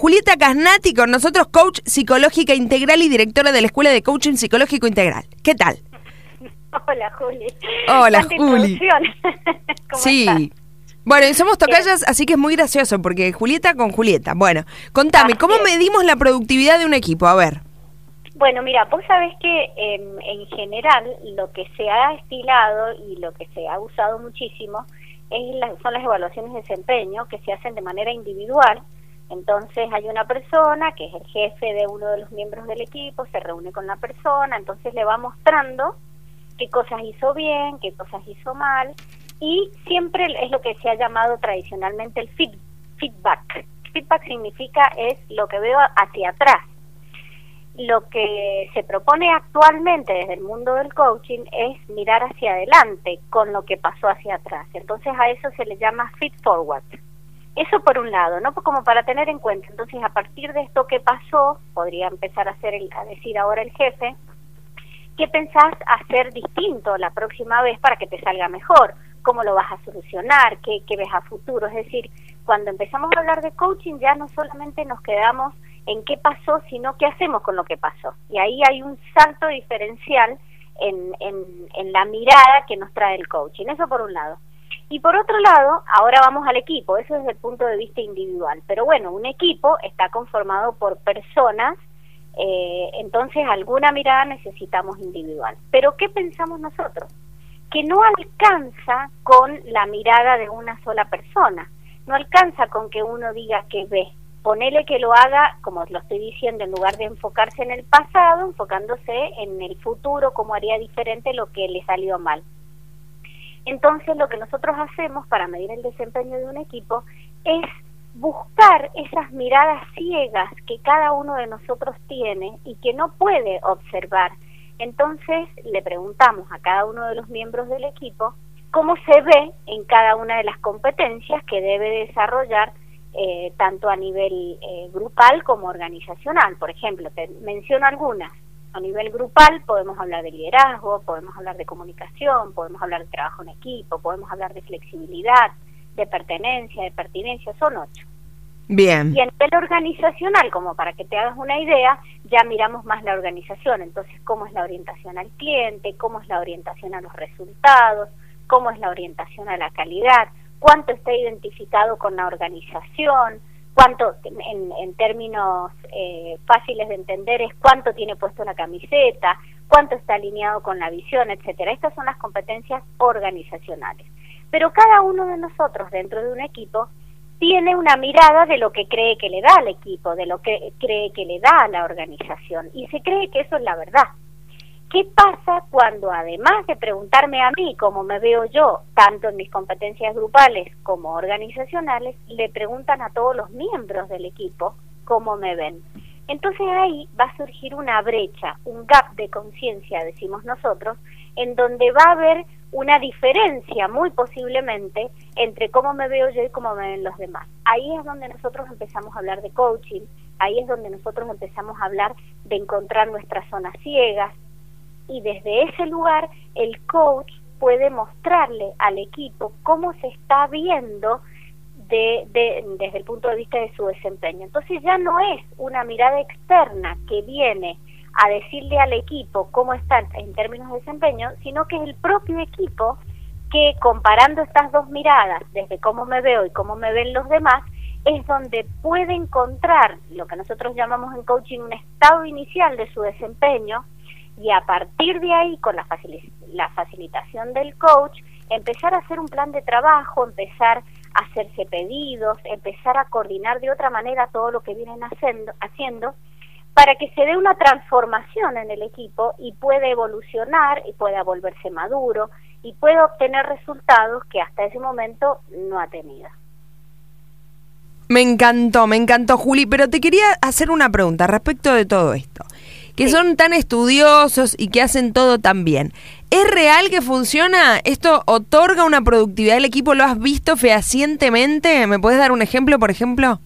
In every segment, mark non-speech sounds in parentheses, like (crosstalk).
Julieta Casnati con nosotros, coach psicológica integral y directora de la Escuela de Coaching Psicológico Integral. ¿Qué tal? Hola, Juli. Hola, Tanta Juli. (laughs) ¿Cómo Sí. estás? Bueno, y somos tocallas, así que es muy gracioso, porque Julieta con Julieta. Bueno, contame, ¿cómo Así es. medimos la productividad de un equipo? A ver. Bueno, mira, vos sabés que em, en general lo que se ha estilado y lo que se ha usado muchísimo es la- son las evaluaciones de desempeño que se hacen de manera individual. Entonces hay una persona que es el jefe de uno de los miembros del equipo, se reúne con la persona, entonces le va mostrando qué cosas hizo bien, qué cosas hizo mal, y siempre es lo que se ha llamado tradicionalmente el feed- feedback. Feedback significa es lo que veo hacia atrás. Lo que se propone actualmente desde el mundo del coaching es mirar hacia adelante con lo que pasó hacia atrás. Entonces a eso se le llama feed forward. Eso por un lado, ¿no? Pues Como para tener en cuenta. Entonces, a partir de esto que pasó, podría empezar a, hacer el- a decir ahora el jefe, ¿qué pensás hacer distinto la próxima vez para que te salga mejor? ¿Cómo lo vas a solucionar? ¿Qué, qué ves a futuro? Es decir, cuando empezamos a hablar de coaching ya no solamente nos quedamos en qué pasó, sino qué hacemos con lo que pasó. Y ahí hay un salto diferencial en, en, en la mirada que nos trae el coaching. Eso por un lado. Y por otro lado, ahora vamos al equipo, eso desde el punto de vista individual. Pero bueno, un equipo está conformado por personas, eh, entonces alguna mirada necesitamos individual. Pero ¿qué pensamos nosotros? Que no alcanza con la mirada de una sola persona, no alcanza con que uno diga que ve. Ponele que lo haga, como lo estoy diciendo, en lugar de enfocarse en el pasado, enfocándose en el futuro, cómo haría diferente lo que le salió mal. Entonces lo que nosotros hacemos para medir el desempeño de un equipo es buscar esas miradas ciegas que cada uno de nosotros tiene y que no puede observar. Entonces le preguntamos a cada uno de los miembros del equipo cómo se ve en cada una de las competencias que debe desarrollar eh, tanto a nivel eh, grupal como organizacional. Por ejemplo, te menciono algunas. A nivel grupal podemos hablar de liderazgo, podemos hablar de comunicación, podemos hablar de trabajo en equipo, podemos hablar de flexibilidad, de pertenencia, de pertinencia, son ocho. Bien. Y a nivel organizacional, como para que te hagas una idea, ya miramos más la organización. Entonces, cómo es la orientación al cliente, cómo es la orientación a los resultados, cómo es la orientación a la calidad, cuánto está identificado con la organización, cuánto, en, en términos eh, fáciles de entender, es cuánto tiene puesto la camiseta, cuánto está alineado con la visión, etcétera. Estas son las competencias organizacionales. Pero cada uno de nosotros dentro de un equipo tiene una mirada de lo que cree que le da al equipo, de lo que cree que le da a la organización y se cree que eso es la verdad. ¿Qué pasa cuando además de preguntarme a mí cómo me veo yo, tanto en mis competencias grupales como organizacionales, le preguntan a todos los miembros del equipo cómo me ven? Entonces ahí va a surgir una brecha, un gap de conciencia, decimos nosotros, en donde va a haber una diferencia muy posiblemente entre cómo me veo yo y cómo me ven los demás. Ahí es donde nosotros empezamos a hablar de coaching, ahí es donde nosotros empezamos a hablar de encontrar nuestras zonas ciegas y desde ese lugar el coach puede mostrarle al equipo cómo se está viendo de, de, desde el punto de vista de su desempeño. Entonces ya no es una mirada externa que viene a decirle al equipo cómo está en términos de desempeño, sino que es el propio equipo que comparando estas dos miradas, desde cómo me veo y cómo me ven los demás, es donde puede encontrar lo que nosotros llamamos en coaching un estado inicial de su desempeño y a partir de ahí, con la, facil la facilitación del coach, empezar a hacer un plan de trabajo, empezar a hacerse pedidos, empezar a coordinar de otra manera todo lo que vienen haciendo, haciendo para que se dé una transformación en el equipo y pueda evolucionar y pueda volverse maduro y pueda obtener resultados que hasta ese momento no ha tenido. Me encantó, me encantó, Juli, pero te quería hacer una pregunta respecto de todo esto. Que Sí. son tan estudiosos y que hacen todo tan bien. ¿Es real que funciona? ¿Esto otorga una productividad del equipo? ¿Lo has visto fehacientemente? ¿Me puedes dar un ejemplo, por ejemplo?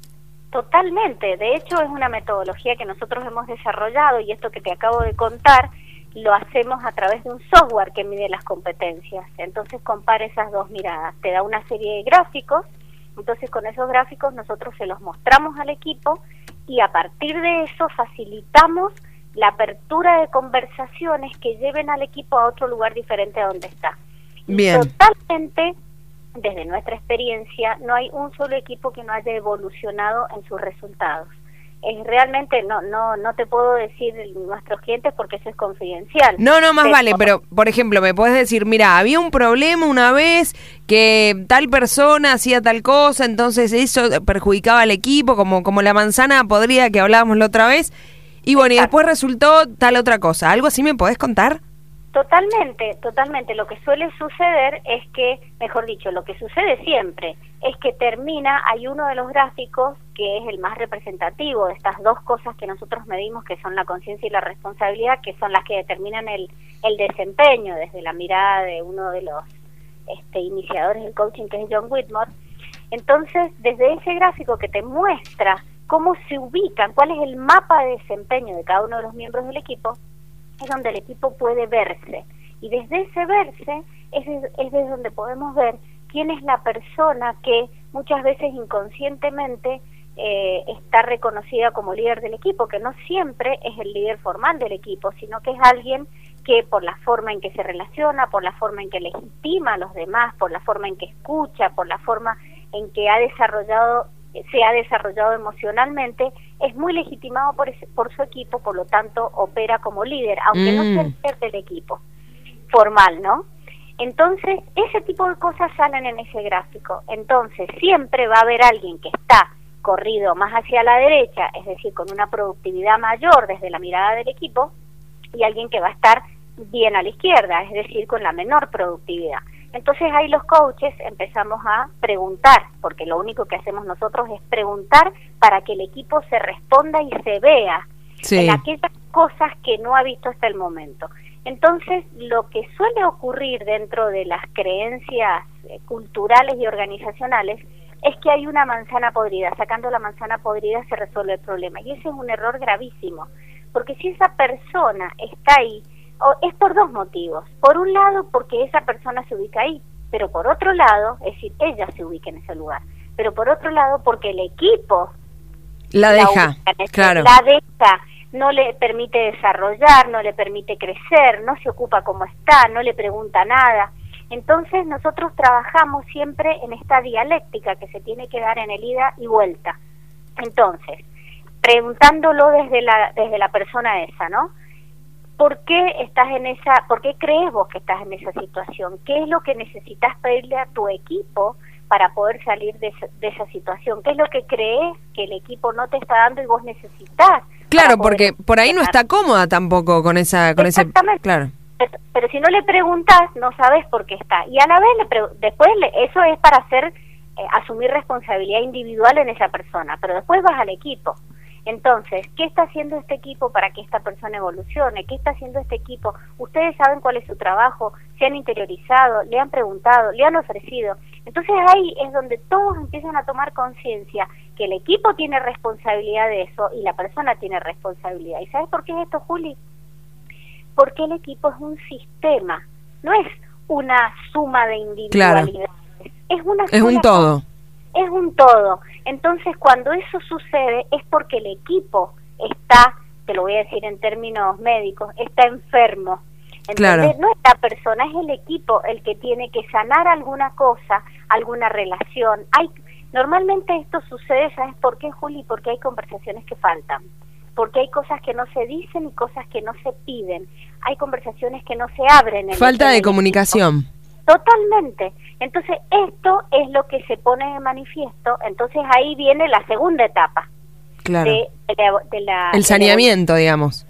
Totalmente, de hecho es una metodología que nosotros hemos desarrollado y esto que te acabo de contar lo hacemos a través de un software que mide las competencias. Entonces compara esas dos miradas, te da una serie de gráficos, entonces con esos gráficos nosotros se los mostramos al equipo y a partir de eso facilitamos la apertura de conversaciones que lleven al equipo a otro lugar diferente a donde está. Bien. Totalmente, desde nuestra experiencia, no hay un solo equipo que no haya evolucionado en sus resultados es realmente no no no te puedo decir nuestros clientes porque eso es confidencial. No, no, más vale, pero por ejemplo, me puedes decir, mira, había un problema una vez que tal persona hacía tal cosa, entonces eso perjudicaba al equipo, como como la manzana podría que hablábamos la otra vez, y bueno, y después resultó tal otra cosa. ¿Algo así me podés contar? Totalmente, totalmente. Lo que suele suceder es que, mejor dicho, lo que sucede siempre es que termina, hay uno de los gráficos que es el más representativo de estas dos cosas que nosotros medimos, que son la conciencia y la responsabilidad, que son las que determinan el, el desempeño desde la mirada de uno de los este, iniciadores del coaching, que es John Whitmore. Entonces, desde ese gráfico que te muestra cómo se ubican, cuál es el mapa de desempeño de cada uno de los miembros del equipo, es donde el equipo puede verse. Y desde ese verse es, es desde donde podemos ver quién es la persona que muchas veces inconscientemente eh, está reconocida como líder del equipo, que no siempre es el líder formal del equipo, sino que es alguien que por la forma en que se relaciona, por la forma en que legitima a los demás, por la forma en que escucha, por la forma en que ha desarrollado se ha desarrollado emocionalmente, es muy legitimado por, por su equipo, por lo tanto opera como líder, aunque no sea el mm. líder del equipo formal, ¿no? Entonces, ese tipo de cosas salen en ese gráfico. Entonces, siempre va a haber alguien que está corrido más hacia la derecha, es decir, con una productividad mayor desde la mirada del equipo, y alguien que va a estar bien a la izquierda, es decir, con la menor productividad. Entonces ahí los coaches empezamos a preguntar, porque lo único que hacemos nosotros es preguntar para que el equipo se responda y se vea en aquellas cosas que no ha visto hasta el momento. Entonces, lo que suele ocurrir dentro de las creencias eh, culturales y organizacionales es que hay una manzana podrida. Sacando la manzana podrida se resuelve el problema. Y ese es un error gravísimo. Porque si esa persona está ahí, es por dos motivos. Por un lado, porque esa persona se ubica ahí. Pero por otro lado, es decir, ella se ubica en ese lugar. Pero por otro lado, porque el equipo la deja, claro. la deja no le permite desarrollar, no le permite crecer, no se ocupa como está, no le pregunta nada. Entonces nosotros trabajamos siempre en esta dialéctica que se tiene que dar en el ida y vuelta. Entonces, preguntándolo desde la, desde la persona esa, ¿no? ¿Por qué estás en esa, por qué crees vos que estás en esa situación? ¿Qué es lo que necesitas pedirle a tu equipo para poder salir de, de esa situación? ¿Qué es lo que crees que el equipo no te está dando y vos necesitas Claro, porque por ahí no está cómoda tampoco con esa con ese claro. Pero, si no le preguntas, no sabes por qué está. Y a la vez le después eso es para hacer eh, asumir responsabilidad individual en esa persona, pero después vas al equipo. Entonces, ¿qué está haciendo este equipo para que esta persona evolucione? ¿Qué está haciendo este equipo? Ustedes saben cuál es su trabajo, se han interiorizado, le han preguntado, le han ofrecido. Entonces ahí es donde todos empiezan a tomar conciencia que el equipo tiene responsabilidad de eso y la persona tiene responsabilidad. ¿Y sabes por qué es esto, Juli? Porque el equipo es un sistema, no es una suma de individualidades. Es, una es un todo. Es un todo. Entonces, cuando eso sucede es porque el equipo está, te lo voy a decir en términos médicos, está enfermo. Entonces, no es la persona, es el equipo el que tiene que sanar alguna cosa, alguna relación. Hay Normalmente esto sucede, ¿sabes por qué, Juli? Porque hay conversaciones que faltan, porque hay cosas que no se dicen y cosas que no se piden, hay conversaciones que no se abren. En Falta de comunicación. Totalmente. Entonces, esto es lo que se pone de manifiesto, entonces ahí viene la segunda etapa. Claro. De, la, El saneamiento, digamos.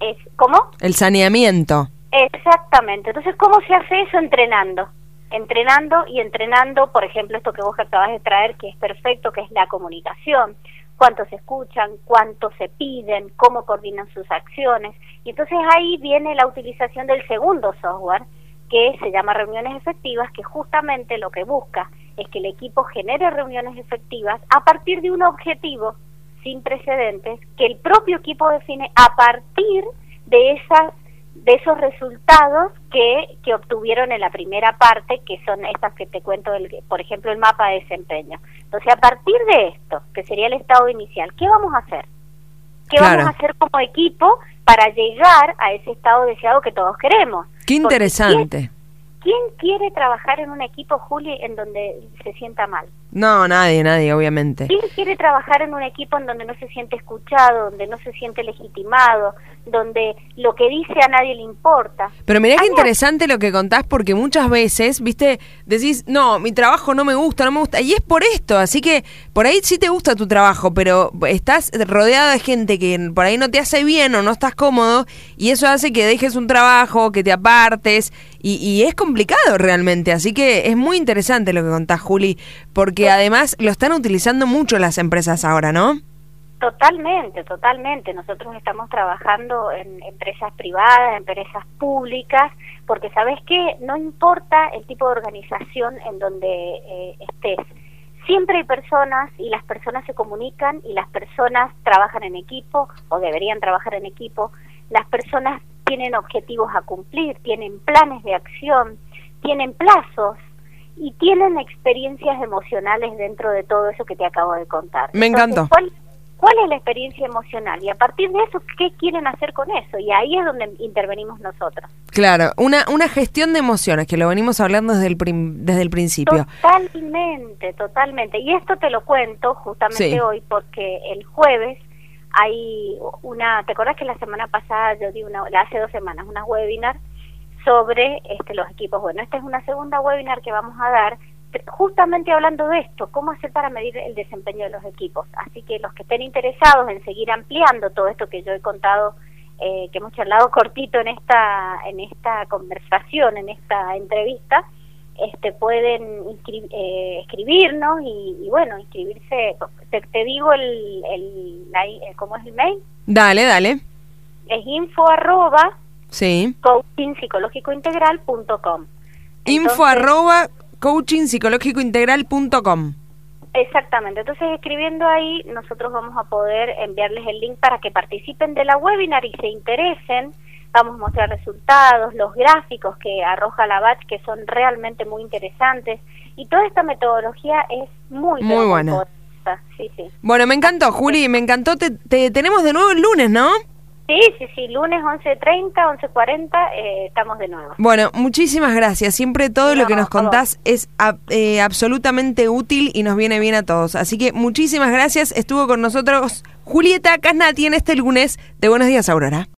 Es, ¿Cómo? El saneamiento. Exactamente. Entonces, ¿cómo se hace eso? Entrenando entrenando y entrenando, por ejemplo, esto que vos acabas de traer, que es perfecto, que es la comunicación, cuánto se escuchan, cuánto se piden, cómo coordinan sus acciones. Y entonces ahí viene la utilización del segundo software, que se llama reuniones efectivas, que justamente lo que busca es que el equipo genere reuniones efectivas a partir de un objetivo sin precedentes que el propio equipo define a partir de esas de esos resultados que, que obtuvieron en la primera parte, que son estas que te cuento, el, por ejemplo, el mapa de desempeño. Entonces, a partir de esto, que sería el estado inicial, ¿qué vamos a hacer? ¿Qué Claro. vamos a hacer como equipo para llegar a ese estado deseado que todos queremos? Qué interesante. ¿Quién, quién quiere trabajar en un equipo, Juli, en donde se sienta mal? No, nadie, nadie, obviamente. ¿Quién quiere trabajar en un equipo en donde no se siente escuchado, donde no se siente legitimado, donde lo que dice a nadie le importa? Pero mirá qué interesante lo que contás porque muchas veces, viste, decís, no, mi trabajo no me gusta, no me gusta. Y es por esto, así que por ahí sí te gusta tu trabajo, pero estás rodeado de gente que por ahí no te hace bien o no estás cómodo y eso hace que dejes un trabajo, que te apartes y, y es complicado realmente. Así que es muy interesante lo que contás, Juli, porque además lo están utilizando mucho las empresas ahora, ¿no? Totalmente, totalmente. Nosotros estamos trabajando en empresas privadas, empresas públicas, porque sabes que no importa el tipo de organización en donde eh, estés, siempre hay personas y las personas se comunican y las personas trabajan en equipo o deberían trabajar en equipo. Las personas tienen objetivos a cumplir, tienen planes de acción, tienen plazos y tienen experiencias emocionales dentro de todo eso que te acabo de contar. Me encantó. ¿cuál, ¿Cuál es la experiencia emocional? Y a partir de eso, ¿qué quieren hacer con eso? Y ahí es donde intervenimos nosotros. Claro, una, una gestión de emociones, que lo venimos hablando desde el, prim- desde el principio. Totalmente, totalmente. Y esto te lo cuento justamente Sí. hoy porque el jueves hay una, ¿te acuerdas que la semana pasada yo di una, hace dos semanas, una webinar sobre este, los equipos? Bueno, esta es una segunda webinar que vamos a dar justamente hablando de esto, cómo hacer para medir el desempeño de los equipos. Así que los que estén interesados en seguir ampliando todo esto que yo he contado, eh, que hemos charlado cortito en esta, en esta conversación, en esta entrevista, este pueden inscri- eh, escribirnos y, y bueno, inscribirse. Te, te digo el, el, la ¿cómo es el mail? Dale, dale. Es info arroba Sí. coachingpsicológicointegral.com. Info arroba coachingpsicológicointegral.com. Exactamente, entonces escribiendo ahí nosotros vamos a poder enviarles el link para que participen de la webinar y se interesen. Vamos a mostrar resultados, los gráficos que arroja la BAT que son realmente muy interesantes y toda esta metodología es muy, Muy buena. poderosa. Sí, sí. Bueno, me encantó, Juli, me encantó. Te, te tenemos de nuevo el lunes, ¿no? Sí, sí, sí, lunes 11.30, 11.40 eh, estamos de nuevo. Bueno, muchísimas gracias. Siempre todo lo que nos contás es eh, absolutamente útil y nos viene bien a todos. Así que muchísimas gracias. Estuvo con nosotros Julieta Casnati en este lunes de Buenos Días, Aurora.